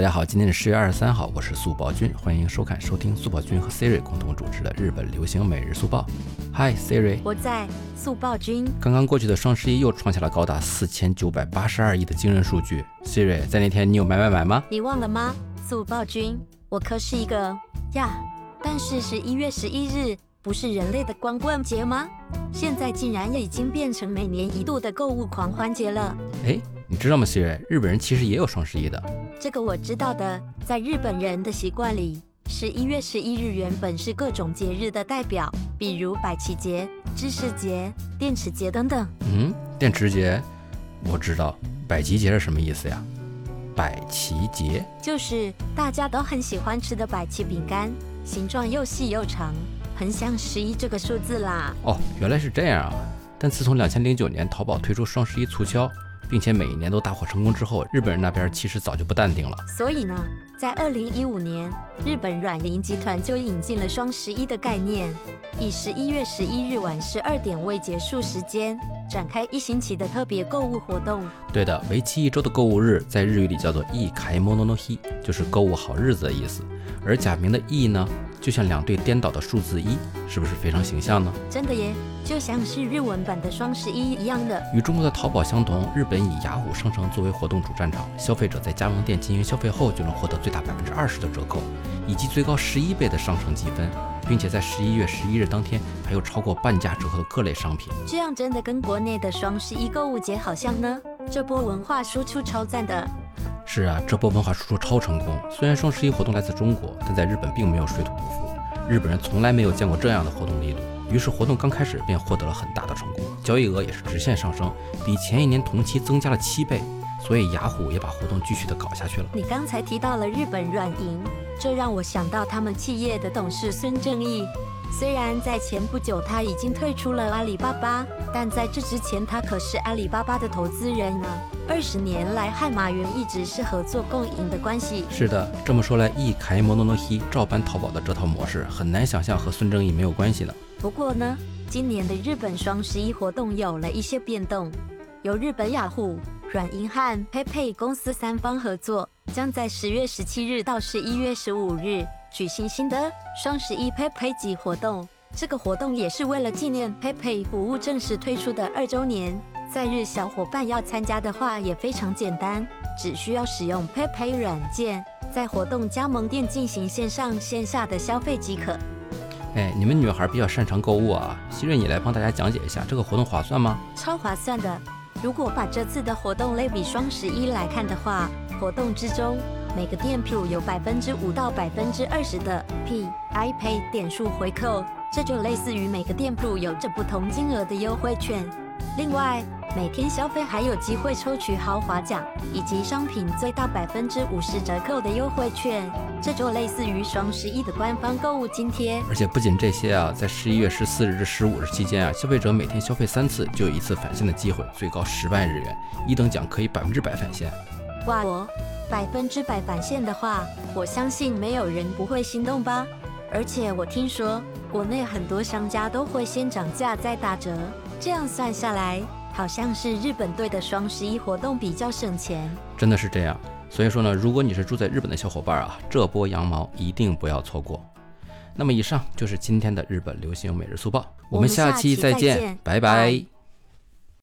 大家好，今天是十月二十三号，我是速报君，欢迎收看收听速报君和 Siri 共同主持的日本流行每日速报。Hi Siri，我在速报君。刚刚过去的双十一又创下了高达四千九百八十二亿的惊人数据。Siri，在那天你有买买买吗？你忘了吗？速报君，我可是一个呀。但是十一月十一日不是人类的光棍节吗？现在竟然也已经变成每年一度的购物狂欢节了。哎，你知道吗，Siri？日本人其实也有双十一的。这个我知道的，在日本人的习惯里，十一月十一日原本是各种节日的代表，比如百旗节、知识节、电池节等等。嗯，电池节我知道，百旗节是什么意思呀？百旗节就是大家都很喜欢吃的百奇饼干，形状又细又长，很像十一这个数字啦。哦，原来是这样啊！但自从两千零九年淘宝推出双十一促销。并且每一年都大获成功之后，日本人那边其实早就不淡定了。所以呢，在二零一五年，日本软银集团就引进了双十一的概念，以十一月十一日晚十二点为结束时间，展开一星期的特别购物活动。对的，为期一周的购物日，在日语里叫做“一开モノの日”，就是购物好日子的意思。 而假名的“意义”呢？就像两对颠倒的数字一，是不是非常形象呢？真的耶，就像是日文版的双十一一样的。与中国的淘宝相同，日本以雅虎商城作为活动主战场，消费者在加盟店进行消费后，就能获得最大百分之二十的折扣，以及最高十一倍的商城积分，并且在十一月十一日当天，还有超过半价折扣的各类商品。这样真的跟国内的双十一购物节好像呢？这波文化输出超赞的。是啊，这波文化输出超成功。虽然双十一活动来自中国，但在日本并没有水土不服。日本人从来没有见过这样的活动力度，于是活动刚开始便获得了很大的成功，交易额也是直线上升，比前一年同期增加了七倍。所以雅虎也把活动继续的搞下去了。你刚才提到了日本软银，这让我想到他们企业的董事孙正义。虽然在前不久他已经退出了阿里巴巴，但在这之前他可是阿里巴巴的投资人呢。二十年来，和马云一直是合作共赢的关系。是的，这么说来，一开摩诺诺西照搬淘宝的这套模式，很难想象和孙正义没有关系呢。不过呢，今年的日本双十一活动有了一些变动，由日本雅虎、软银和 PayPay 公司三方合作，将在十月十七日到十一月十五日。举行新的双十一 PayPay 季活动，这个活动也是为了纪念 PayPay 服务正式推出的二周年。在日小伙伴要参加的话也非常简单，只需要使用 PayPay 软件，在活动加盟店进行线上线下的消费即可。哎，你们女孩比较擅长购物啊，希瑞你来帮大家讲解一下这个活动划算吗？超划算的！如果把这次的活动类比双十一来看的话，活动之中。每个店铺有百分之五到百分之二十的 P I Pay 点数回扣，这就类似于每个店铺有着不同金额的优惠券。另外，每天消费还有机会抽取豪华奖以及商品最大百分之五十折扣的优惠券，这就类似于双十一的官方购物津贴。而且不仅这些啊，在十一月十四日至十五日期间啊，消费者每天消费三次就有一次返现的机会，最高十万日元，一等奖可以百分之百返现。哇哦！百分之百返现的话，我相信没有人不会心动吧。而且我听说国内很多商家都会先涨价再打折，这样算下来，好像是日本队的双十一活动比较省钱。真的是这样，所以说呢，如果你是住在日本的小伙伴啊，这波羊毛一定不要错过。那么以上就是今天的日本流行每日速报，我们下期再见，拜拜。